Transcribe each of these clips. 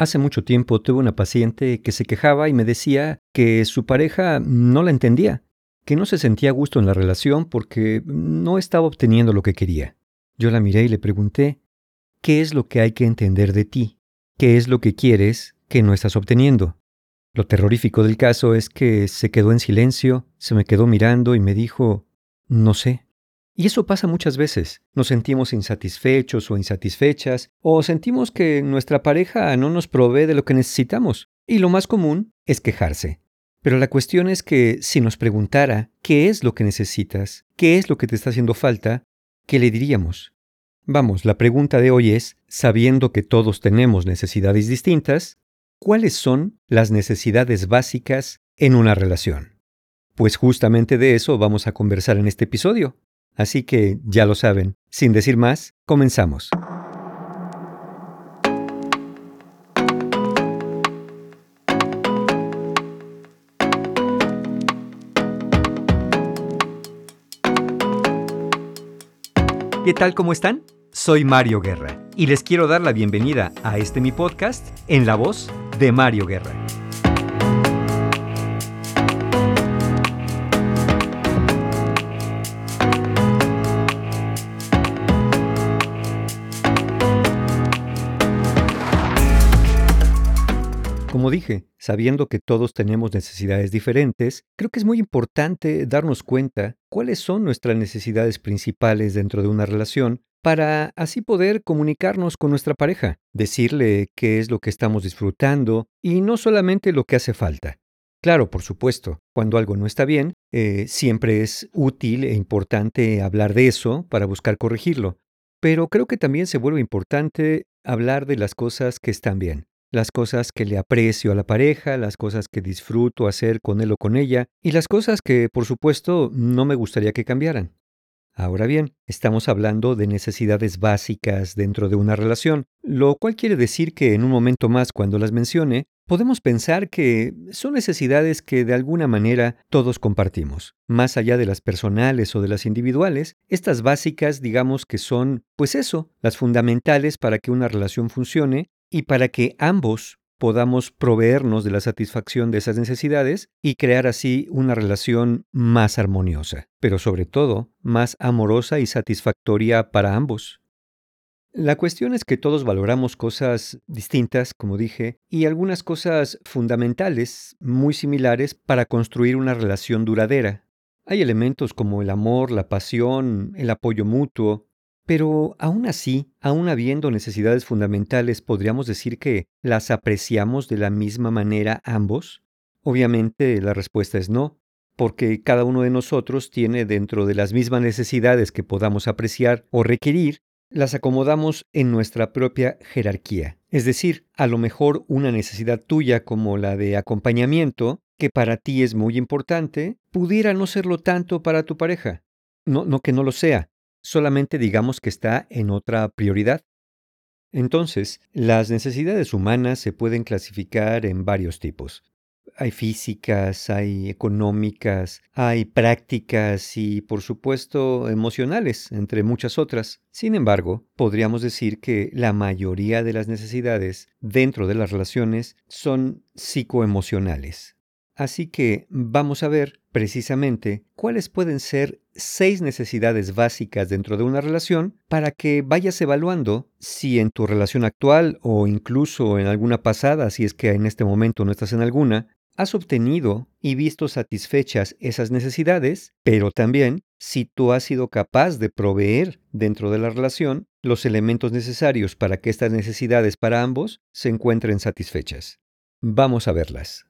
Hace mucho tiempo tuve una paciente que se quejaba y me decía que su pareja no la entendía, que no se sentía a gusto en la relación porque no estaba obteniendo lo que quería. Yo la miré y le pregunté, ¿qué es lo que hay que entender de ti? ¿Qué es lo que quieres que no estás obteniendo? Lo terrorífico del caso es que se quedó en silencio, se me quedó mirando y me dijo, no sé. Y eso pasa muchas veces. Nos sentimos insatisfechos o insatisfechas, o sentimos que nuestra pareja no nos provee de lo que necesitamos. Y lo más común es quejarse. Pero la cuestión es que si nos preguntara qué es lo que necesitas, qué es lo que te está haciendo falta, ¿qué le diríamos? Vamos, la pregunta de hoy es, sabiendo que todos tenemos necesidades distintas, ¿cuáles son las necesidades básicas en una relación? Pues justamente de eso vamos a conversar en este episodio. Así que ya lo saben, sin decir más, comenzamos. ¿Qué tal? ¿Cómo están? Soy Mario Guerra y les quiero dar la bienvenida a este mi podcast en la voz de Mario Guerra. Como dije, sabiendo que todos tenemos necesidades diferentes, creo que es muy importante darnos cuenta cuáles son nuestras necesidades principales dentro de una relación para así poder comunicarnos con nuestra pareja, decirle qué es lo que estamos disfrutando y no solamente lo que hace falta. Claro, por supuesto, cuando algo no está bien, eh, siempre es útil e importante hablar de eso para buscar corregirlo, pero creo que también se vuelve importante hablar de las cosas que están bien las cosas que le aprecio a la pareja, las cosas que disfruto hacer con él o con ella, y las cosas que, por supuesto, no me gustaría que cambiaran. Ahora bien, estamos hablando de necesidades básicas dentro de una relación, lo cual quiere decir que en un momento más cuando las mencione, podemos pensar que son necesidades que de alguna manera todos compartimos. Más allá de las personales o de las individuales, estas básicas digamos que son, pues eso, las fundamentales para que una relación funcione y para que ambos podamos proveernos de la satisfacción de esas necesidades y crear así una relación más armoniosa, pero sobre todo más amorosa y satisfactoria para ambos. La cuestión es que todos valoramos cosas distintas, como dije, y algunas cosas fundamentales, muy similares, para construir una relación duradera. Hay elementos como el amor, la pasión, el apoyo mutuo, pero aún así, aún habiendo necesidades fundamentales, ¿podríamos decir que las apreciamos de la misma manera ambos? Obviamente la respuesta es no, porque cada uno de nosotros tiene dentro de las mismas necesidades que podamos apreciar o requerir, las acomodamos en nuestra propia jerarquía. Es decir, a lo mejor una necesidad tuya como la de acompañamiento, que para ti es muy importante, pudiera no serlo tanto para tu pareja. No, no que no lo sea, solamente digamos que está en otra prioridad. Entonces, las necesidades humanas se pueden clasificar en varios tipos. Hay físicas, hay económicas, hay prácticas y, por supuesto, emocionales, entre muchas otras. Sin embargo, podríamos decir que la mayoría de las necesidades dentro de las relaciones son psicoemocionales. Así que vamos a ver precisamente cuáles pueden ser seis necesidades básicas dentro de una relación para que vayas evaluando si en tu relación actual o incluso en alguna pasada, si es que en este momento no estás en alguna, has obtenido y visto satisfechas esas necesidades, pero también si tú has sido capaz de proveer dentro de la relación los elementos necesarios para que estas necesidades para ambos se encuentren satisfechas. Vamos a verlas.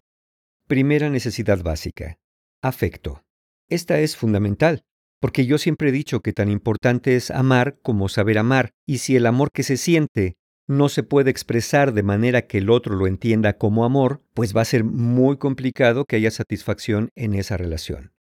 Primera necesidad básica. Afecto. Esta es fundamental, porque yo siempre he dicho que tan importante es amar como saber amar, y si el amor que se siente no se puede expresar de manera que el otro lo entienda como amor, pues va a ser muy complicado que haya satisfacción en esa relación.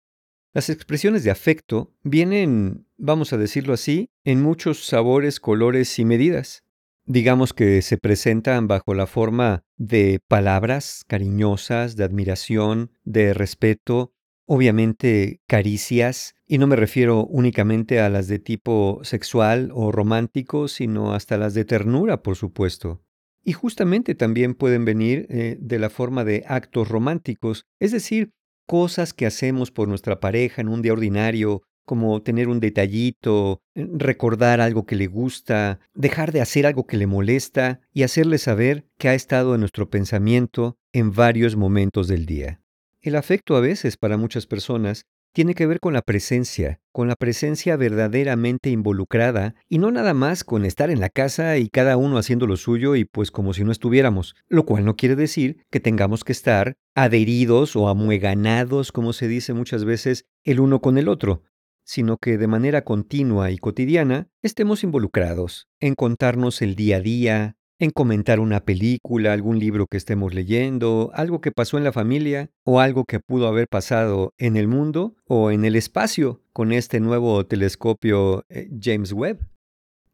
Las expresiones de afecto vienen, vamos a decirlo así, en muchos sabores, colores y medidas digamos que se presentan bajo la forma de palabras cariñosas, de admiración, de respeto, obviamente caricias, y no me refiero únicamente a las de tipo sexual o romántico, sino hasta las de ternura, por supuesto. Y justamente también pueden venir eh, de la forma de actos románticos, es decir, cosas que hacemos por nuestra pareja en un día ordinario, como tener un detallito, eh, recordar algo que le gusta, dejar de hacer algo que le molesta y hacerle saber que ha estado en nuestro pensamiento en varios momentos del día. El afecto a veces para muchas personas tiene que ver con la presencia, con la presencia verdaderamente involucrada y no nada más con estar en la casa y cada uno haciendo lo suyo y pues como si no estuviéramos, lo cual no quiere decir que tengamos que estar adheridos o amueganados, como se dice muchas veces, el uno con el otro, sino que de manera continua y cotidiana estemos involucrados en contarnos el día a día, en comentar una película, algún libro que estemos leyendo, algo que pasó en la familia o algo que pudo haber pasado en el mundo o en el espacio con este nuevo telescopio eh, James Webb.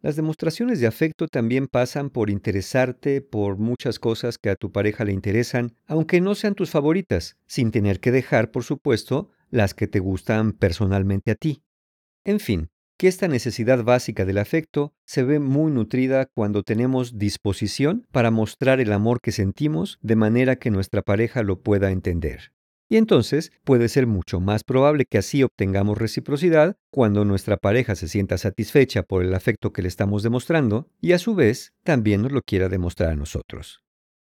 Las demostraciones de afecto también pasan por interesarte por muchas cosas que a tu pareja le interesan, aunque no sean tus favoritas, sin tener que dejar, por supuesto, las que te gustan personalmente a ti. En fin, que esta necesidad básica del afecto se ve muy nutrida cuando tenemos disposición para mostrar el amor que sentimos de manera que nuestra pareja lo pueda entender. Y entonces puede ser mucho más probable que así obtengamos reciprocidad cuando nuestra pareja se sienta satisfecha por el afecto que le estamos demostrando y a su vez también nos lo quiera demostrar a nosotros.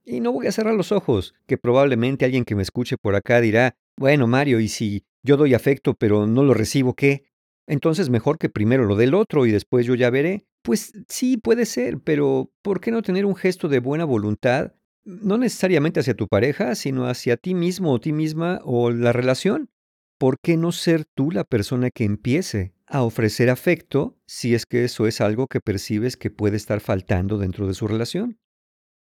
Y no voy a cerrar los ojos, que probablemente alguien que me escuche por acá dirá, bueno Mario, ¿y si yo doy afecto pero no lo recibo qué? Entonces mejor que primero lo del otro y después yo ya veré. Pues sí, puede ser, pero ¿por qué no tener un gesto de buena voluntad? No necesariamente hacia tu pareja, sino hacia ti mismo o ti misma o la relación. ¿Por qué no ser tú la persona que empiece a ofrecer afecto si es que eso es algo que percibes que puede estar faltando dentro de su relación?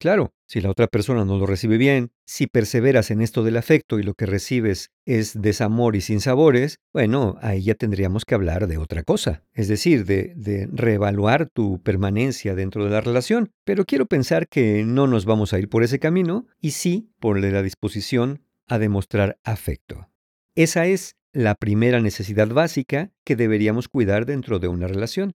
Claro, si la otra persona no lo recibe bien, si perseveras en esto del afecto y lo que recibes es desamor y sinsabores, bueno, ahí ya tendríamos que hablar de otra cosa, es decir, de, reevaluar tu permanencia dentro de la relación. Pero quiero pensar que no nos vamos a ir por ese camino y sí por la disposición a demostrar afecto. Esa es la primera necesidad básica que deberíamos cuidar dentro de una relación.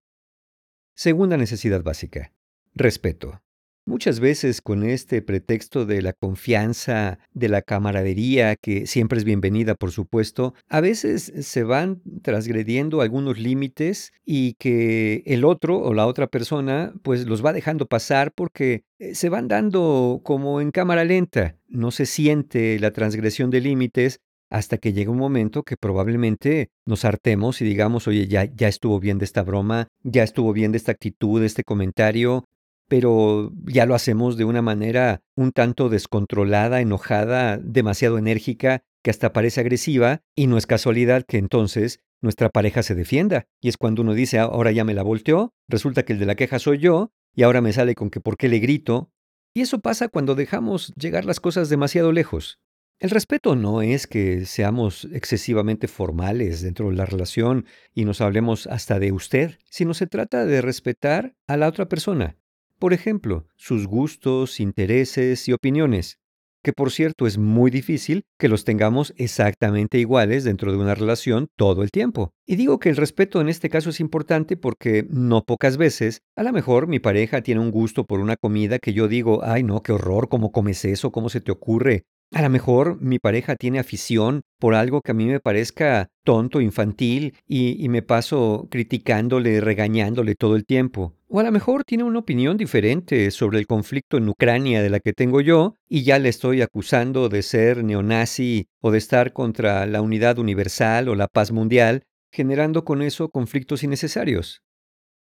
Segunda necesidad básica, respeto. Muchas veces con este pretexto de la confianza, de la camaradería, que siempre es bienvenida, por supuesto, a veces se van transgrediendo algunos límites y que el otro o la otra persona pues los va dejando pasar porque eh, se van dando como en cámara lenta. No se siente la transgresión de límites hasta que llega un momento que probablemente nos hartemos y digamos, oye, ya, ya estuvo bien de esta broma, ya estuvo bien de esta actitud, de este comentario, pero ya lo hacemos de una manera un tanto descontrolada, enojada, demasiado enérgica, que hasta parece agresiva, y no es casualidad que entonces nuestra pareja se defienda. Y es cuando uno dice, ahora ya me la volteó, resulta que el de la queja soy yo, y ahora me sale con que por qué le grito. Y eso pasa cuando dejamos llegar las cosas demasiado lejos. El respeto no es que seamos excesivamente formales dentro de la relación y nos hablemos hasta de usted, sino se trata de respetar a la otra persona, por ejemplo, sus gustos, intereses y opiniones, que por cierto es muy difícil que los tengamos exactamente iguales dentro de una relación todo el tiempo. Y digo que el respeto en este caso es importante porque no pocas veces, a lo mejor mi pareja tiene un gusto por una comida que yo digo, ay no, qué horror, ¿cómo comes eso? ¿Cómo se te ocurre? A lo mejor mi pareja tiene afición por algo que a mí me parezca tonto, infantil, y, me paso criticándole, regañándole todo el tiempo. O a lo mejor tiene una opinión diferente sobre el conflicto en Ucrania de la que tengo yo, y ya le estoy acusando de ser neonazi o de estar contra la unidad universal o la paz mundial, generando con eso conflictos innecesarios.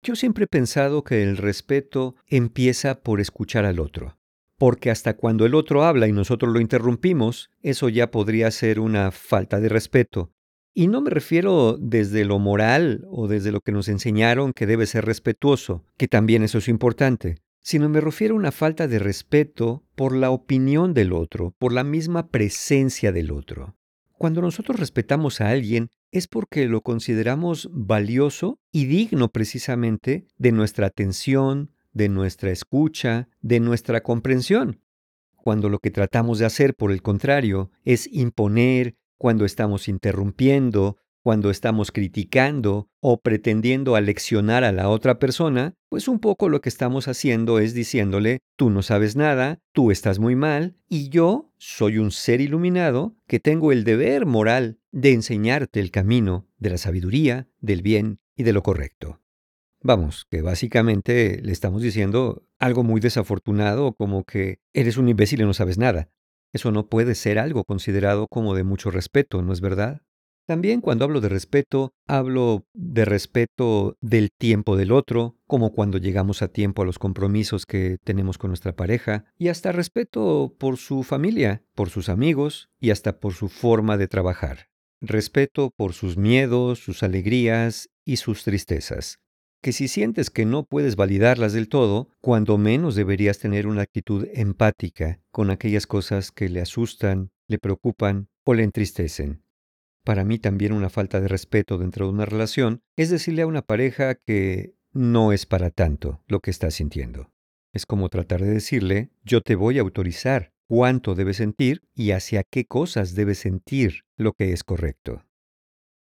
Yo siempre he pensado que el respeto empieza por escuchar al otro porque hasta cuando el otro habla y nosotros lo interrumpimos, eso ya podría ser una falta de respeto. Y no me refiero desde lo moral o desde lo que nos enseñaron que debe ser respetuoso, que también eso es importante, sino me refiero a una falta de respeto por la opinión del otro, por la misma presencia del otro. Cuando nosotros respetamos a alguien es porque lo consideramos valioso y digno precisamente de nuestra atención, de nuestra escucha, de nuestra comprensión. Cuando lo que tratamos de hacer, por el contrario, es imponer, cuando estamos interrumpiendo, cuando estamos criticando o pretendiendo aleccionar a la otra persona, pues un poco lo que estamos haciendo es diciéndole, tú no sabes nada, tú estás muy mal, y yo soy un ser iluminado que tengo el deber moral de enseñarte el camino de la sabiduría, del bien y de lo correcto. Vamos, que básicamente le estamos diciendo algo muy desafortunado como que eres un imbécil y no sabes nada. Eso no puede ser algo considerado como de mucho respeto, ¿no es verdad? También cuando hablo de respeto, hablo de respeto del tiempo del otro, como cuando llegamos a tiempo a los compromisos que tenemos con nuestra pareja, y hasta respeto por su familia, por sus amigos y hasta por su forma de trabajar. Respeto por sus miedos, sus alegrías y sus tristezas que si sientes que no puedes validarlas del todo, cuando menos deberías tener una actitud empática con aquellas cosas que le asustan, le preocupan o le entristecen. Para mí también una falta de respeto dentro de una relación es decirle a una pareja que no es para tanto lo que está sintiendo. Es como tratar de decirle, yo te voy a autorizar cuánto debes sentir y hacia qué cosas debes sentir lo que es correcto.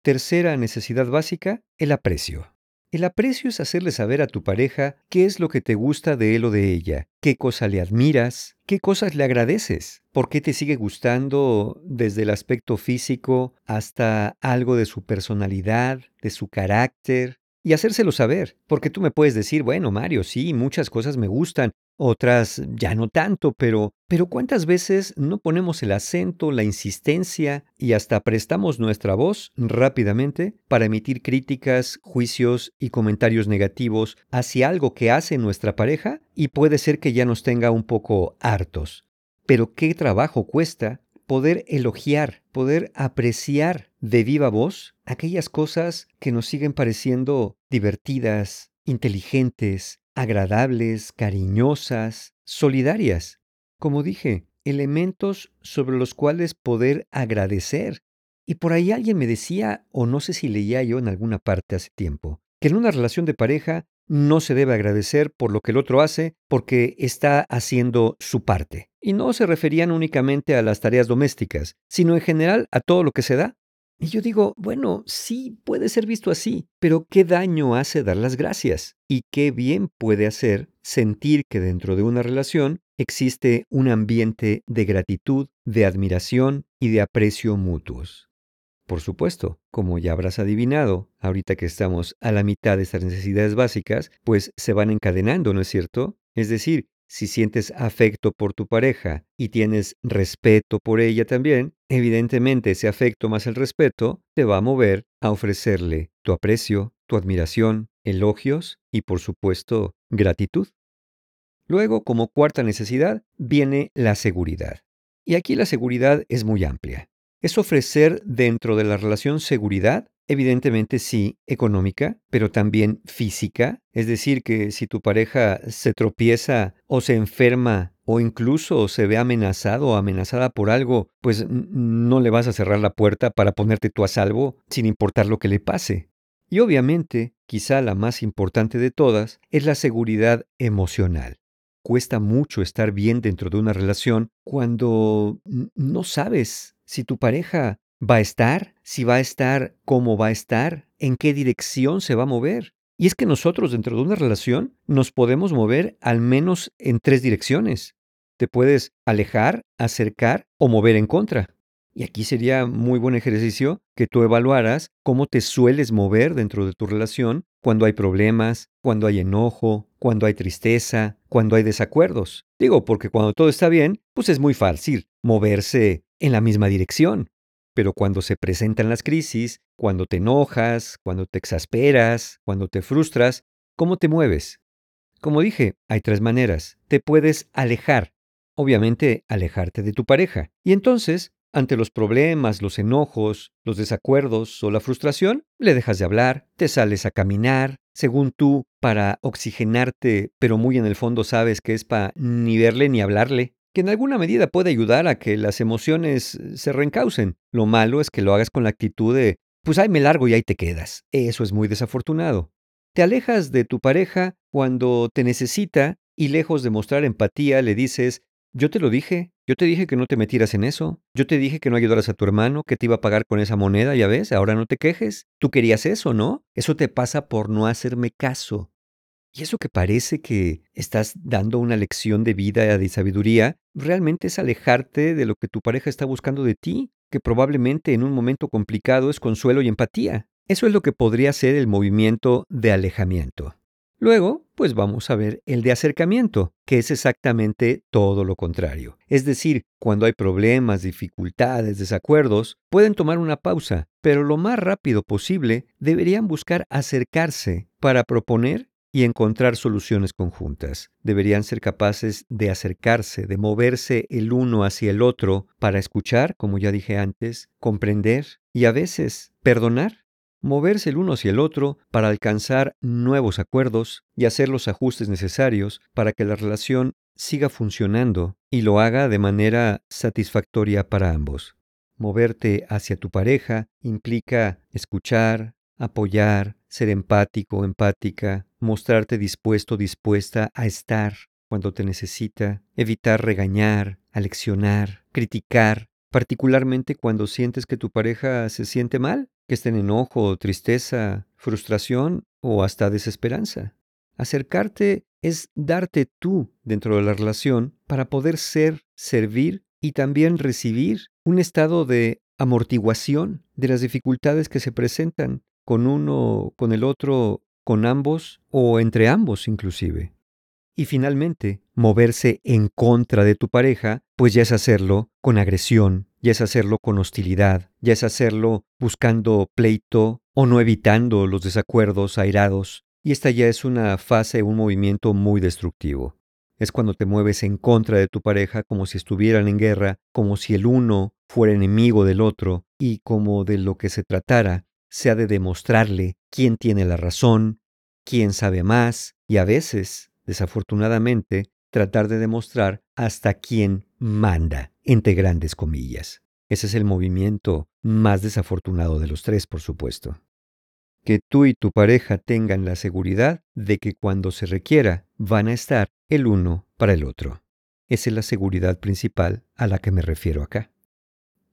Tercera necesidad básica, el aprecio. El aprecio es hacerle saber a tu pareja qué es lo que te gusta de él o de ella, qué cosa le admiras, qué cosas le agradeces, por qué te sigue gustando desde el aspecto físico hasta algo de su personalidad, de su carácter, y hacérselo saber, porque tú me puedes decir, bueno, Mario, sí, muchas cosas me gustan, otras ya no tanto, pero pero ¿cuántas veces no ponemos el acento, la insistencia y hasta prestamos nuestra voz rápidamente para emitir críticas, juicios y comentarios negativos hacia algo que hace nuestra pareja y puede ser que ya nos tenga un poco hartos? Pero qué trabajo cuesta poder elogiar, poder apreciar de viva voz aquellas cosas que nos siguen pareciendo divertidas, inteligentes, agradables, cariñosas, solidarias. Como dije, elementos sobre los cuales poder agradecer. Y por ahí alguien me decía, o no sé si leía yo en alguna parte hace tiempo, que en una relación de pareja no se debe agradecer por lo que el otro hace porque está haciendo su parte. Y no se referían únicamente a las tareas domésticas, sino en general a todo lo que se da. Y yo digo, bueno, sí puede ser visto así, pero ¿qué daño hace dar las gracias? ¿Y qué bien puede hacer sentir que dentro de una relación existe un ambiente de gratitud, de admiración y de aprecio mutuos? Por supuesto, como ya habrás adivinado, ahorita que estamos a la mitad de estas necesidades básicas, pues se van encadenando, ¿no es cierto? Es decir, si sientes afecto por tu pareja y tienes respeto por ella también, evidentemente ese afecto más el respeto te va a mover a ofrecerle tu aprecio, tu admiración, elogios y por supuesto gratitud. Luego, como cuarta necesidad, viene la seguridad. Y aquí la seguridad es muy amplia. Es ofrecer dentro de la relación seguridad Evidentemente sí, económica, pero también física. Es decir, que si tu pareja se tropieza o se enferma o incluso se ve amenazado o amenazada por algo, pues no le vas a cerrar la puerta para ponerte tú a salvo sin importar lo que le pase. Y obviamente, quizá la más importante de todas, es la seguridad emocional. Cuesta mucho estar bien dentro de una relación cuando no sabes si tu pareja va a estar, si va a estar, cómo va a estar, en qué dirección se va a mover. Y es que nosotros dentro de una relación nos podemos mover al menos en tres direcciones. Te puedes alejar, acercar o mover en contra. Y aquí sería muy buen ejercicio que tú evaluaras cómo te sueles mover dentro de tu relación cuando hay problemas, cuando hay enojo, cuando hay tristeza, cuando hay desacuerdos. Digo, porque cuando todo está bien, pues es muy fácil moverse en la misma dirección. Pero cuando se presentan las crisis, cuando te enojas, cuando te exasperas, cuando te frustras, ¿cómo te mueves? Como dije, hay tres maneras. Te puedes alejar, obviamente alejarte de tu pareja. Y entonces, ante los problemas, los enojos, los desacuerdos o la frustración, le dejas de hablar, te sales a caminar, según tú, para oxigenarte, pero muy en el fondo sabes que es para ni verle ni hablarle que en alguna medida puede ayudar a que las emociones eh, se reencaucen. Lo malo es que lo hagas con la actitud de, pues ahí me largo y ahí te quedas. Eso es muy desafortunado. Te alejas de tu pareja cuando te necesita y lejos de mostrar empatía le dices, yo te lo dije, Yo te dije que no te metieras en eso. Yo te dije que no ayudaras a tu hermano, que te iba a pagar con esa moneda, ya ves, ahora no te quejes. Tú querías eso, ¿no? Eso te pasa por no hacerme caso. Y eso que parece que estás dando una lección de vida y de sabiduría, realmente es alejarte de lo que tu pareja está buscando de ti, que probablemente en un momento complicado es consuelo y empatía. Eso es lo que podría ser el movimiento de alejamiento. Luego, pues vamos a ver el de acercamiento, que es exactamente todo lo contrario. Es decir, cuando hay problemas, dificultades, desacuerdos, pueden tomar una pausa, pero lo más rápido posible deberían buscar acercarse para proponer y encontrar soluciones conjuntas. Deberían ser capaces de acercarse, de moverse el uno hacia el otro para escuchar, como ya dije antes, comprender y a veces perdonar. Moverse el uno hacia el otro para alcanzar nuevos acuerdos y hacer los ajustes necesarios para que la relación siga funcionando y lo haga de manera satisfactoria para ambos. Moverte hacia tu pareja implica escuchar, apoyar, ser empático, empática, mostrarte dispuesto, dispuesta a estar cuando te necesita, evitar regañar, aleccionar, criticar, particularmente cuando sientes que tu pareja se siente mal, que esté en enojo, tristeza, frustración o hasta desesperanza. Acercarte es darte tú dentro de la relación para poder ser, servir y también recibir un estado de amortiguación de las dificultades que se presentan con uno, con el otro con ambos o entre ambos inclusive. Y finalmente, moverse en contra de tu pareja, pues ya es hacerlo con agresión, ya es hacerlo con hostilidad, ya es hacerlo buscando pleito o no evitando los desacuerdos airados, y esta ya es una fase, un movimiento muy destructivo. Es cuando te mueves en contra de tu pareja como si estuvieran en guerra, como si el uno fuera enemigo del otro, y como de lo que se tratara se ha de demostrarle quién tiene la razón, quién sabe más y a veces, desafortunadamente, tratar de demostrar hasta quién manda, entre grandes comillas. Ese es el movimiento más desafortunado de los tres, por supuesto. Que tú y tu pareja tengan la seguridad de que cuando se requiera van a estar el uno para el otro. Esa es la seguridad principal a la que me refiero acá.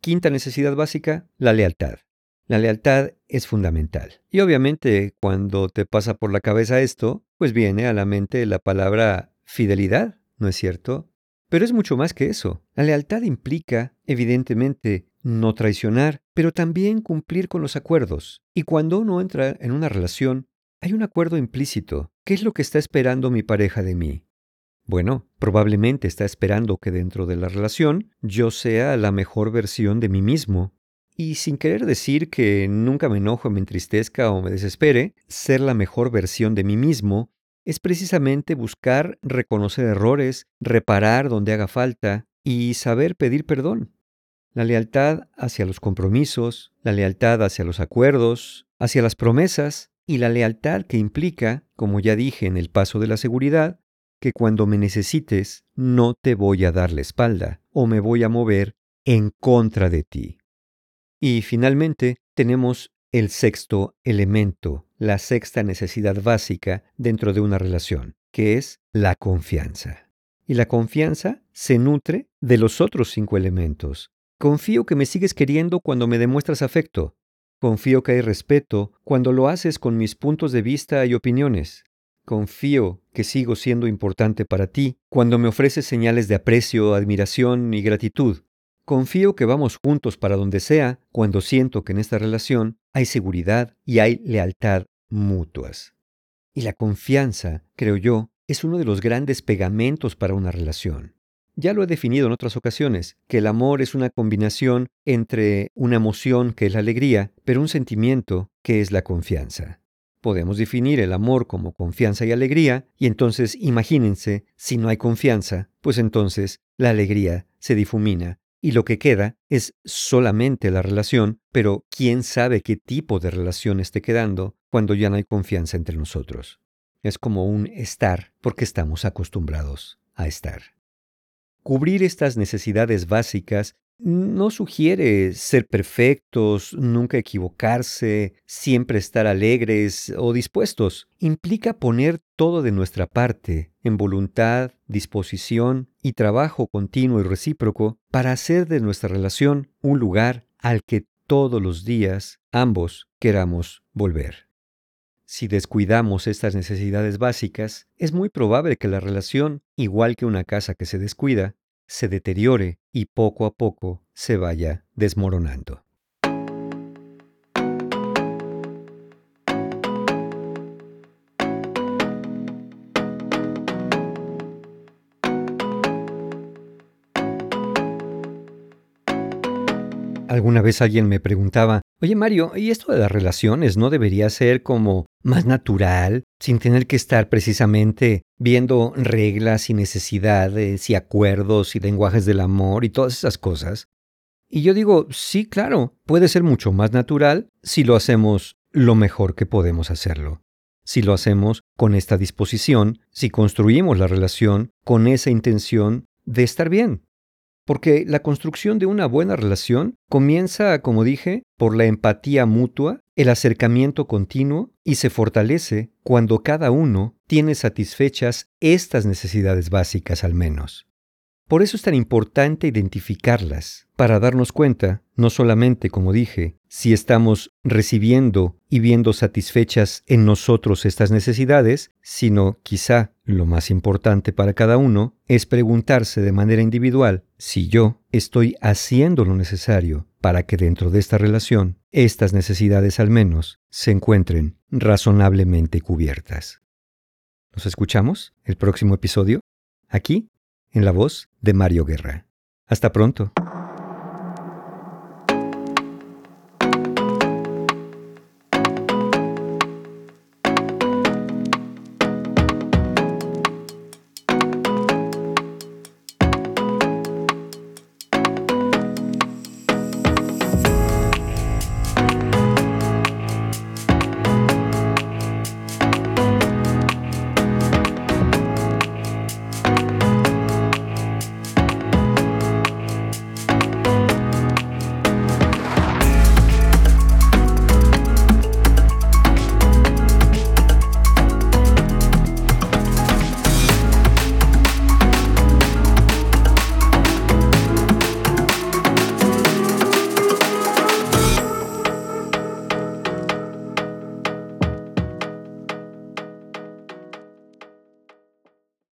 Quinta necesidad básica, la lealtad. La lealtad es fundamental. Y obviamente cuando te pasa por la cabeza esto, pues viene a la mente la palabra fidelidad, ¿no es cierto? Pero es mucho más que eso. La lealtad implica, evidentemente, no traicionar, pero también cumplir con los acuerdos. Y cuando uno entra en una relación, hay un acuerdo implícito. ¿Qué es lo que está esperando mi pareja de mí? Bueno, probablemente está esperando que dentro de la relación yo sea la mejor versión de mí mismo, y sin querer decir que nunca me enojo, me entristezca o me desespere, ser la mejor versión de mí mismo es precisamente buscar reconocer errores, reparar donde haga falta y saber pedir perdón. La lealtad hacia los compromisos, la lealtad hacia los acuerdos, hacia las promesas y la lealtad que implica, como ya dije en el paso de la seguridad, que cuando me necesites no te voy a dar la espalda o me voy a mover en contra de ti. Y finalmente tenemos el sexto elemento, la sexta necesidad básica dentro de una relación, que es la confianza. Y la confianza se nutre de los otros cinco elementos. Confío que me sigues queriendo cuando me demuestras afecto. Confío que hay respeto cuando lo haces con mis puntos de vista y opiniones. Confío que sigo siendo importante para ti cuando me ofreces señales de aprecio, admiración y gratitud. Confío que vamos juntos para donde sea cuando siento que en esta relación hay seguridad y hay lealtad mutuas. Y la confianza, creo yo, es uno de los grandes pegamentos para una relación. Ya lo he definido en otras ocasiones, que el amor es una combinación entre una emoción que es la alegría, pero un sentimiento que es la confianza. Podemos definir el amor como confianza y alegría, y entonces imagínense, si no hay confianza, pues entonces la alegría se difumina y lo que queda es solamente la relación, pero quién sabe qué tipo de relación esté quedando cuando ya no hay confianza entre nosotros. Es como un estar porque estamos acostumbrados a estar. Cubrir estas necesidades básicas no sugiere ser perfectos, nunca equivocarse, siempre estar alegres o dispuestos. Implica poner todo de nuestra parte, en voluntad, disposición y trabajo continuo y recíproco, para hacer de nuestra relación un lugar al que todos los días ambos queramos volver. Si descuidamos estas necesidades básicas, es muy probable que la relación, igual que una casa que se descuida, se deteriore y poco a poco se vaya desmoronando. Alguna vez alguien me preguntaba, oye Mario, ¿y esto de las relaciones no debería ser como más natural, sin tener que estar precisamente viendo reglas y necesidades y acuerdos y lenguajes del amor y todas esas cosas? Y yo digo, sí, claro, puede ser mucho más natural si lo hacemos lo mejor que podemos hacerlo. Si lo hacemos con esta disposición, si construimos la relación con esa intención de estar bien, porque la construcción de una buena relación comienza, como dije, por la empatía mutua, el acercamiento continuo y se fortalece cuando cada uno tiene satisfechas estas necesidades básicas al menos. Por eso es tan importante identificarlas, para darnos cuenta, no solamente, como dije, si estamos recibiendo y viendo satisfechas en nosotros estas necesidades, sino quizá lo más importante para cada uno es preguntarse de manera individual si yo estoy haciendo lo necesario para que dentro de esta relación estas necesidades al menos se encuentren razonablemente cubiertas. ¿Nos escuchamos el próximo episodio? Aquí en la voz de Mario Guerra. Hasta pronto.